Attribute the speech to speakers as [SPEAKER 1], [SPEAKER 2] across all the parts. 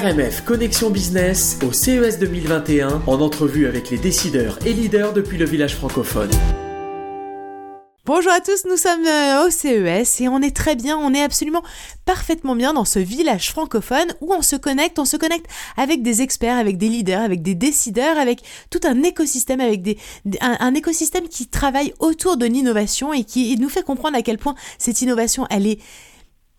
[SPEAKER 1] RMF Connexion Business au CES 2021 en entrevue avec les décideurs et leaders depuis le village francophone.
[SPEAKER 2] Bonjour à tous, nous sommes euh, au CES et on est très bien, on est absolument parfaitement bien dans ce village francophone où on se connecte, on se connecte avec des experts, avec des leaders, avec des décideurs, avec tout un écosystème, avec des, un, écosystème qui travaille autour de l'innovation et qui nous fait comprendre à quel point cette innovation, elle est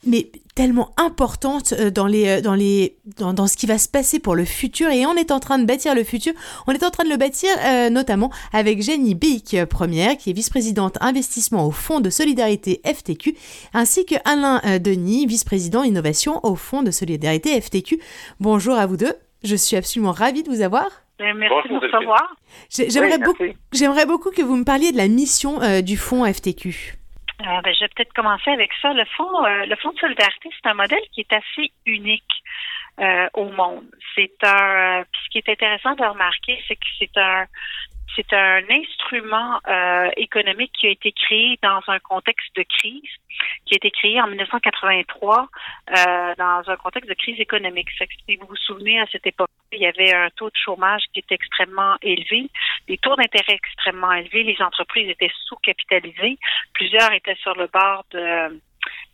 [SPEAKER 2] mais tellement importante euh, dans les euh, dans les dans, dans, ce qui va se passer pour le futur. Et on est en train de bâtir le futur. On est en train de le bâtir euh, notamment avec Jenny Bic première qui est vice-présidente investissement au fonds de solidarité FTQ ainsi que Alain Denis vice-président innovation au fonds de solidarité FTQ bonjour à vous deux. Je suis absolument ravie de vous avoir.
[SPEAKER 3] Merci de nous recevoir.
[SPEAKER 2] J'aimerais beaucoup, j'aimerais beaucoup que vous me parliez de la mission du fonds FTQ.
[SPEAKER 3] Euh, ben, je vais peut-être commencer avec ça. Le fonds, euh, le fonds de solidarité, c'est un modèle qui est assez unique euh, au monde. C'est un. ce qui est intéressant de remarquer, c'est que c'est un c'est un instrument euh, économique qui a été créé dans un contexte de crise, qui a été créé en 1983 euh, dans un contexte de crise économique. Si vous vous souvenez, à cette époque, il y avait un taux de chômage qui était extrêmement élevé, des taux d'intérêt extrêmement élevés, les entreprises étaient sous-capitalisées, plusieurs étaient sur le bord de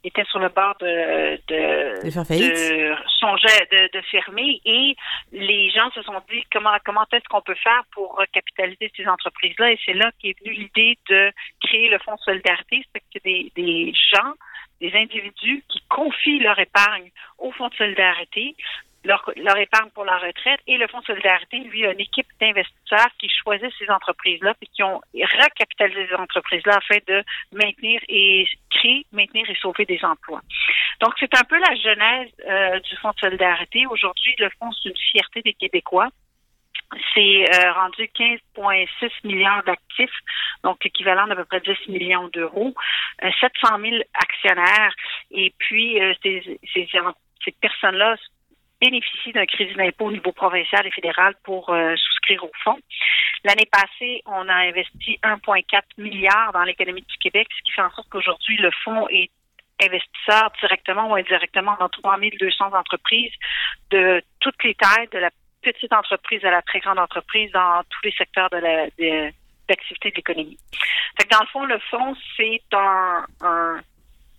[SPEAKER 3] était sur le bord de, de, de, de, de, fermer et les gens se sont dit comment comment est-ce qu'on peut faire pour capitaliser ces entreprises-là? Et c'est là qu'est venue l'idée de créer le fonds de solidarité, c'est que des, des gens des individus qui confient leur épargne au fonds de solidarité leur, épargne pour la retraite et le Fonds de solidarité, lui, a une équipe d'investisseurs qui choisissent ces entreprises-là et qui ont recapitalisé ces entreprises-là afin de maintenir et créer, maintenir et sauver des emplois. Donc, c'est un peu la genèse euh, du Fonds de solidarité. Aujourd'hui, le Fonds, c'est une fierté des Québécois. C'est euh, rendu 15,6 milliards d'actifs, donc équivalent d'à peu près 10 millions d'euros, 700 euh, 000 actionnaires, et puis ces, ces, ces personnes-là bénéficient d'un crédit d'impôt au niveau provincial et fédéral pour euh, souscrire au fonds. L'année passée, on a investi 1,4 milliard dans l'économie du Québec, ce qui fait en sorte qu'aujourd'hui, le fonds est investisseur directement ou indirectement dans 3200 entreprises de toutes les tailles, de la petite entreprise à la très grande entreprise dans tous les secteurs de la d'activité de l'économie. dans le fond, le fonds, c'est un, un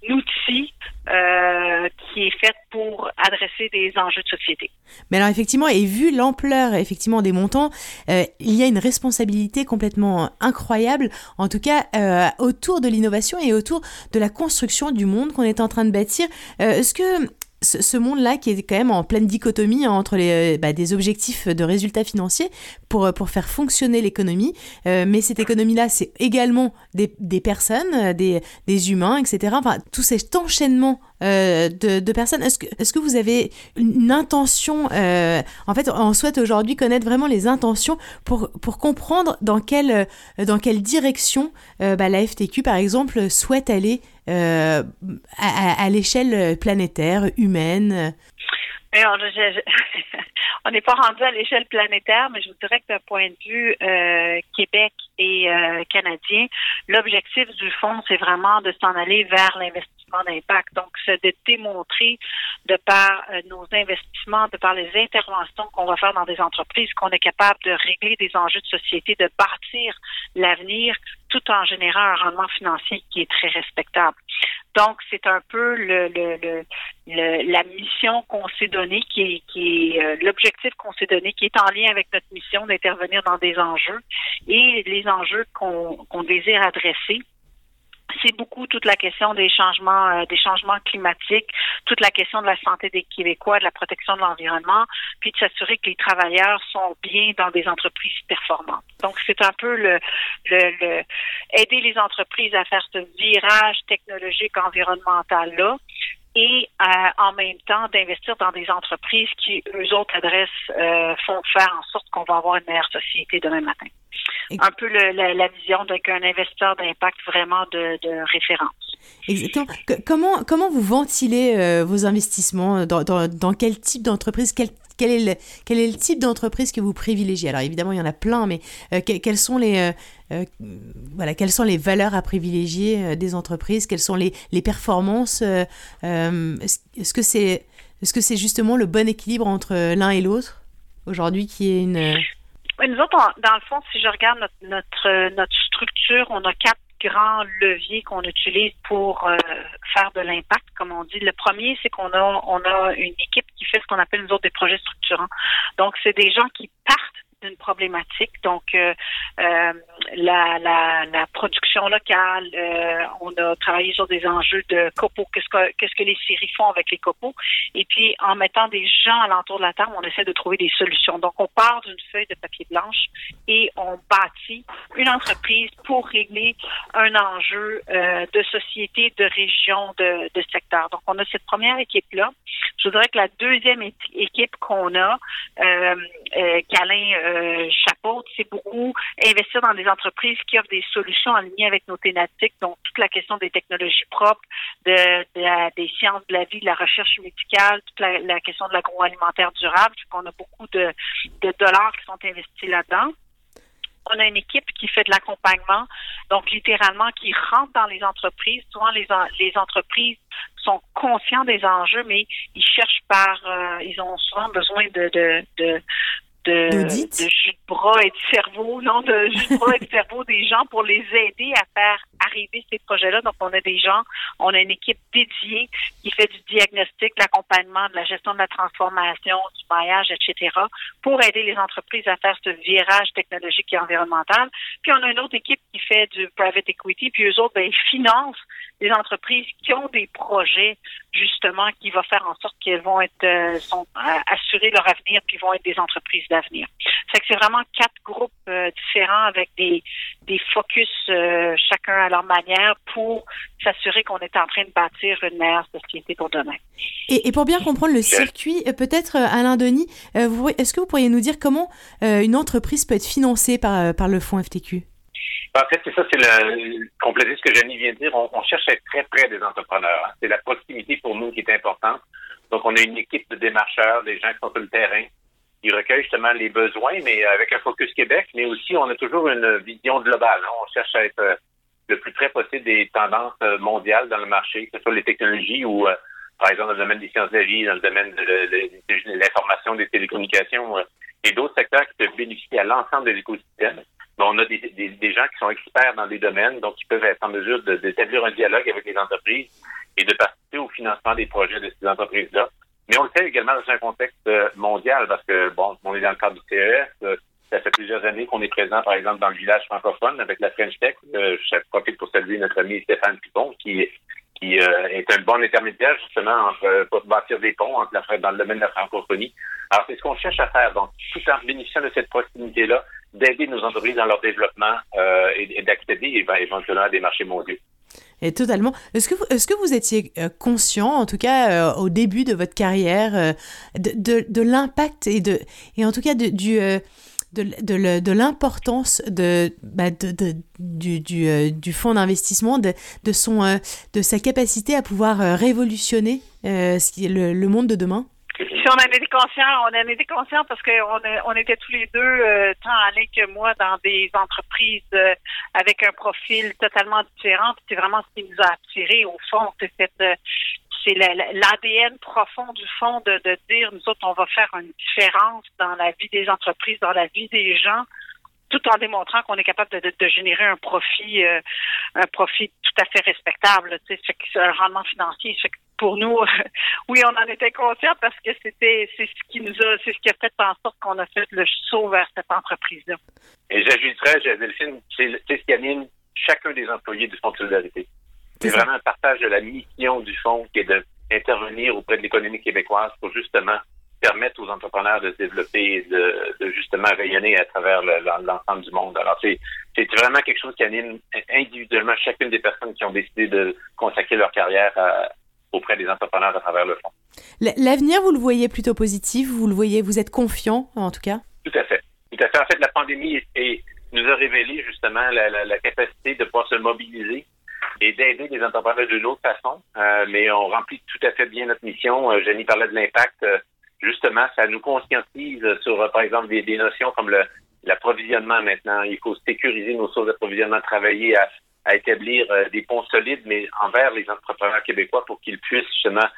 [SPEAKER 3] outil euh, qui est fait pour adresser des enjeux de société.
[SPEAKER 2] Mais alors effectivement, et vu l'ampleur effectivement des montants, euh, il y a une responsabilité complètement incroyable, en tout cas euh, autour de l'innovation et autour de la construction du monde qu'on est en train de bâtir. Est-ce que ce, monde-là qui est quand même en pleine dichotomie entre les, euh, bah, des objectifs de résultats financiers pour, euh, pour faire fonctionner l'économie, euh, mais cette économie-là, c'est également des, des personnes, des, des, humains, etc. Enfin, tout cet enchaînement de, de, personnes. Est-ce que, est que vous avez une intention En fait, on souhaite aujourd'hui connaître vraiment les intentions pour, pour comprendre dans quelle, dans quelle direction bah, la FTQ, par exemple, souhaite aller euh, à, l'échelle planétaire, humaine?
[SPEAKER 3] On n'est pas rendu à l'échelle planétaire, mais je vous dirais que d'un point de vue euh, Québec et euh, canadien, l'objectif du fonds, c'est vraiment de s'en aller vers l'investissement Donc, c'est de démontrer de par nos investissements, de par les interventions qu'on va faire dans des entreprises, qu'on est capable de régler des enjeux de société, de bâtir l'avenir tout en générant un rendement financier qui est très respectable. Donc, c'est un peu le, le, le, la mission qu'on s'est donnée, qui est, qui est euh, l'objectif qu'on s'est donné, qui est en lien avec notre mission d'intervenir dans des enjeux et les enjeux qu'on désire adresser c'est beaucoup toute la question des changements, euh, des changements climatiques, toute la question de la santé des Québécois, de la protection de l'environnement, puis de s'assurer que les travailleurs sont bien dans des entreprises performantes. Donc, c'est un peu le, le, le, aider les entreprises à faire ce virage technologique environnemental là et euh, en même temps d'investir dans des entreprises qui, eux autres, adressent, euh, font faire en sorte qu'on va avoir une meilleure société demain matin. Un peu la, vision d'un investisseur d'impact vraiment de, référence.
[SPEAKER 2] Exactement. comment, comment vous ventilez euh, vos investissements dans, dans, quel type d'entreprise, quel quel est le, quel est le type d'entreprise que vous privilégiez? Alors évidemment, il y en a plein, mais euh, quelles sont les voilà, quelles sont les valeurs à privilégier des entreprises? Quelles sont les, les performances? Est-ce que c'est Est-ce que c'est justement le bon équilibre entre l'un et l'autre aujourd'hui qui est une...
[SPEAKER 3] nous autres, dans le fond, si je regarde notre, notre, structure, on a quatre grands leviers qu'on utilise pour euh, faire de l'impact, comme on dit. Le premier, c'est qu'on a on a une équipe qui fait ce qu'on appelle nous autres des projets structurants. Donc, c'est des gens qui partent d'une problématique. Donc, euh, euh, la, la, la, production locale, euh, on a travaillé sur des enjeux de copeaux, qu'est-ce que, qu'est-ce que les séries font avec les copeaux. Et puis, en mettant des gens alentour de la table, on essaie de trouver des solutions. Donc, on part d'une feuille de papier blanche et on bâtit une entreprise pour régler un enjeu de société, de région, de, de secteur. Donc, on a cette première équipe-là. Je voudrais que la deuxième équipe qu'on a, euh, euh, qu'Alain euh, chapeaute, c'est beaucoup investir dans des entreprises qui offrent des solutions alignées avec nos thématiques, donc toute la question des technologies propres, de, des sciences de la vie, de la recherche médicale, toute la, question de l'agroalimentaire durable, qu'on a beaucoup de, de dollars qui sont investis là-dedans on a une équipe qui fait de l'accompagnement, donc littéralement qui rentre dans les entreprises. Souvent, les, les entreprises sont conscients des enjeux, mais ils cherchent par, euh, ils ont souvent besoin de de, de, jus de bras et de cerveau, non, de jus de bras et de cerveau des gens pour les aider à faire arriver ces projets-là. Donc, on a des gens, on a une équipe dédiée qui fait du diagnostic, l'accompagnement, de la gestion de la transformation, du maillage, etc., pour aider les entreprises à faire ce virage technologique et environnemental. Puis, on a une autre équipe qui fait du private equity, puis eux autres, ben, ils financent les entreprises qui ont des projets, justement, qui vont faire en sorte qu'elles vont être, euh, euh, assurer leur avenir, puis vont être des entreprises d'avenir. C'est que c'est vraiment quatre groupes euh, différents avec des, des focus chacun à leur manière pour s'assurer qu'on est en train de bâtir une meilleure société pour demain.
[SPEAKER 2] Et, pour bien comprendre le circuit, peut-être Alain Denis, est-ce que vous pourriez nous dire comment une entreprise peut être financée par, par le fonds FTQ?
[SPEAKER 4] En fait, c'est ça, c'est le compléter ce que Jenny vient de dire. On, cherche à être très près des entrepreneurs. Hein. C'est la proximité pour nous qui est importante. Donc, on a une équipe de démarcheurs, des gens qui sont sur le terrain, qui recueillent justement les besoins, mais avec un focus Québec, mais aussi on a toujours une vision globale. Hein. On cherche à être euh, le plus près possible des tendances euh, mondiales dans le marché, que ce soit les technologies ou, euh, par exemple, dans le domaine des sciences de la vie, dans le domaine de, l'information, des télécommunications et d'autres secteurs qui peuvent bénéficier à l'ensemble des écosystèmes on a des, des, gens qui sont experts dans des domaines, donc qui peuvent être en mesure d'établir un dialogue avec les entreprises et de participer au financement des projets de ces entreprises-là. Mais on le fait également dans un contexte euh, mondial parce que, bon, on est dans le cadre du CES. Euh, ça fait plusieurs années qu'on est présent, par exemple, dans le village francophone avec la French Tech. Euh, je profite pour saluer notre ami Stéphane Pipon, qui, qui est un bon intermédiaire, justement, pour bâtir des ponts entre la, dans le domaine de la francophonie. Alors, c'est ce qu'on cherche à faire. Donc, tout en bénéficiant de cette proximité-là, d'aider nos entreprises dans leur développement et, d'accéder éventuellement à des marchés mondiaux.
[SPEAKER 2] Et totalement. Est-ce que, vous, est-ce que vous étiez euh, conscient, en tout cas euh, au début de votre carrière, de, de, l'impact et, et en tout cas de, du, de, de, l'importance de, bah de, du, fonds d'investissement, de, de, sa capacité à pouvoir révolutionner le monde de demain?
[SPEAKER 3] On en était conscient, on en était conscient parce qu'on on était tous les deux, euh, tant Alain que moi, dans des entreprises euh, avec un profil totalement différent. C'est vraiment ce qui nous a attirés au fond. C'est euh, l'ADN profond du fond de, dire nous autres on va faire une différence dans la vie des entreprises, dans la vie des gens tout en démontrant qu'on est capable de, générer un profit, un profit tout à fait respectable. Un rendement financier. Pour nous, oui, on en était conscient parce que c'était, c'est ce qui nous a, c'est ce qui a fait en sorte qu'on a fait le saut vers cette entreprise-là.
[SPEAKER 4] Et j'ajouterais, Delphine, c'est ce qui anime chacun des employés du Fonds de solidarité. C'est vraiment un partage de la mission du fonds qui est d'intervenir auprès de l'économie québécoise pour justement permettre aux entrepreneurs de se développer et de, justement rayonner à travers l'ensemble du monde. Alors, c'est vraiment quelque chose qui anime individuellement chacune des personnes qui ont décidé de consacrer leur carrière auprès des entrepreneurs à travers le fond.
[SPEAKER 2] L'avenir, vous le voyez plutôt positif, vous le voyez, vous êtes confiant en tout cas?
[SPEAKER 4] Tout à fait. Tout à fait. En fait, la pandémie nous a révélé justement la, capacité de pouvoir se mobiliser et d'aider les entrepreneurs d'une autre façon. Euh, mais on remplit tout à fait bien notre mission. Euh, Jenny parlait de l'impact. Euh, justement, ça nous conscientise sur, par exemple, des, notions comme l'approvisionnement maintenant. Il faut sécuriser nos sources d'approvisionnement, travailler à, établir euh, des ponts solides, mais envers les entrepreneurs québécois pour qu'ils puissent justement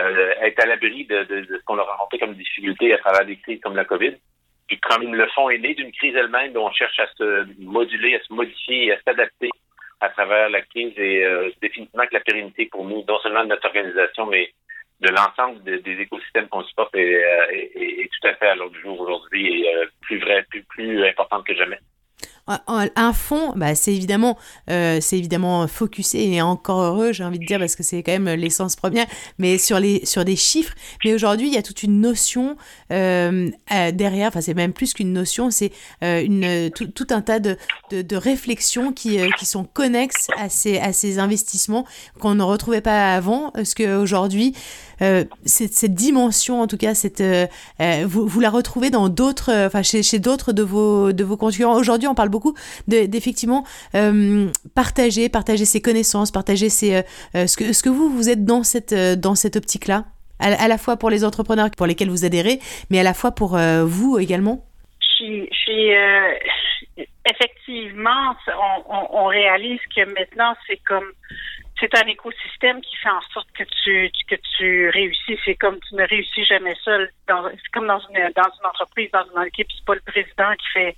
[SPEAKER 4] euh, être à l'abri de, ce qu'on a rencontré comme difficulté à travers des crises comme la COVID. Puis comme le fonds est né d'une crise elle-même, on cherche à se moduler, à se modifier à s'adapter à travers la crise et euh, définitivement que la pérennité pour nous, non seulement de notre organisation, mais de l'ensemble des écosystèmes qu'on supporte est, tout à fait à l'ordre du jour aujourd'hui et plus vrai, plus, plus importante que jamais
[SPEAKER 2] un fond, bah, c'est évidemment, euh, c'est évidemment focusé et encore heureux, j'ai envie de dire, parce que c'est quand même l'essence première, mais sur, les, sur des chiffres. Mais aujourd'hui, il y a toute une notion euh, euh, derrière, enfin, c'est même plus qu'une notion, c'est une, tout, tout, un tas de, de, réflexions qui, qui sont connexes à ces, à ces investissements qu'on ne retrouvait pas avant, parce qu'aujourd'hui, euh, cette, cette, dimension, en tout cas, cette, euh, vous, vous, la retrouvez dans d'autres, enfin, chez, chez d'autres de vos, de vos concurrents. Aujourd'hui, on parle beaucoup d'effectivement euh, partager, partager ses connaissances, partager ses, euh, euh, ce, que, ce que vous, vous êtes dans cette, dans cette optique-là, à, la fois pour les entrepreneurs pour lesquels vous adhérez, mais à la fois pour vous également
[SPEAKER 3] Je suis, effectivement, on, on, on, réalise que maintenant, c'est comme c'est un écosystème qui fait en sorte que tu que tu réussis. C'est comme tu ne réussis jamais seul. C'est comme dans une dans une entreprise, dans une équipe, c'est pas le président qui fait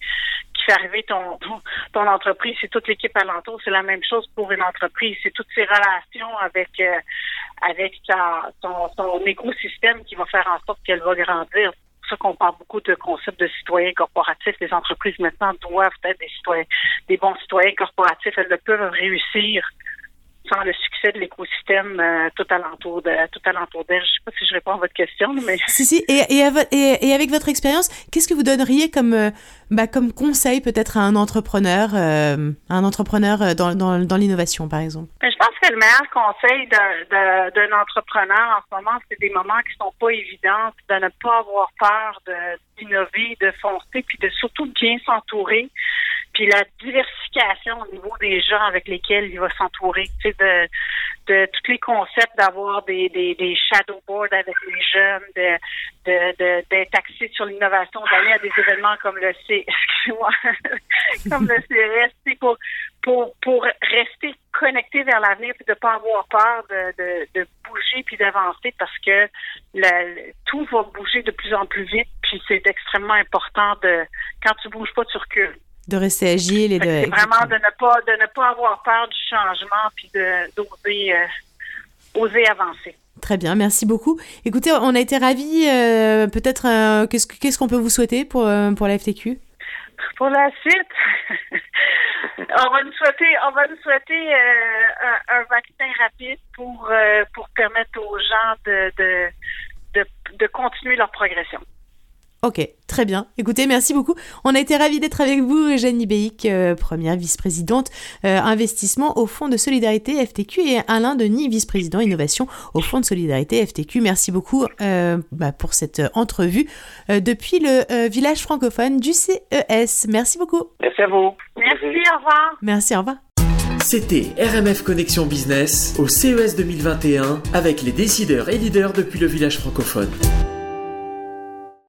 [SPEAKER 3] qui fait arriver ton ton, entreprise, c'est toute l'équipe alentour. C'est la même chose pour une entreprise. C'est toutes ces relations avec euh, avec ta, ton, ton écosystème qui va faire en sorte qu'elle va grandir ça qu'on parle beaucoup de concept de citoyens corporatifs. Les entreprises maintenant doivent être des citoyens, des bons citoyens corporatifs. Elles ne peuvent réussir sans le succès de l'écosystème euh, tout alentour de tout alentour d'elle. Je sais pas si je réponds à votre question, mais
[SPEAKER 2] si si. Et, et, et, et avec votre expérience, qu'est-ce que vous donneriez comme euh, bah, comme conseil peut-être à un entrepreneur, euh, un entrepreneur dans, dans, dans l'innovation par exemple?
[SPEAKER 3] Ben, Je pense que le meilleur conseil d'un entrepreneur en ce moment, c'est des moments qui sont pas évidents, de ne pas avoir peur d'innover, de, de foncer, puis de surtout bien s'entourer puis la diversification au niveau des gens avec lesquels il va s'entourer, tu sais, de, de tous les concepts d'avoir des, des, shadow boards avec les jeunes, de de, d'être axé sur l'innovation, d'aller à des événements comme le C, comme le CRS, pour, pour, pour rester connecté vers l'avenir puis de pas avoir peur de, de, de bouger puis d'avancer parce que le, tout va bouger de plus en plus vite puis c'est extrêmement important de quand tu bouges pas tu recules
[SPEAKER 2] de rester agile et de.
[SPEAKER 3] C'est vraiment de ne pas de ne pas avoir peur du changement puis de d'oser euh, oser avancer.
[SPEAKER 2] Très bien, merci beaucoup. Écoutez, on a été ravis. Euh, peut-être euh, qu'est-ce qu'est-ce qu'on peut vous souhaiter pour pour la FTQ
[SPEAKER 3] Pour la suite, on va nous souhaiter on va nous souhaiter un, un, vaccin rapide pour pour permettre aux gens de de, de, de continuer leur progression.
[SPEAKER 2] Ok, très bien. Écoutez, merci beaucoup. On a été ravis d'être avec vous, Eugénie Beik, euh, première vice-présidente euh, investissement au Fonds de solidarité FTQ et Alain Denis, vice-président innovation au Fonds de solidarité FTQ. Merci beaucoup euh, bah, pour cette entrevue depuis le village francophone du CES. Merci beaucoup.
[SPEAKER 4] Merci à vous.
[SPEAKER 3] Merci, au revoir.
[SPEAKER 2] Merci, au revoir.
[SPEAKER 1] C'était RMF Connexion Business au CES 2021 avec les décideurs et leaders depuis le village francophone.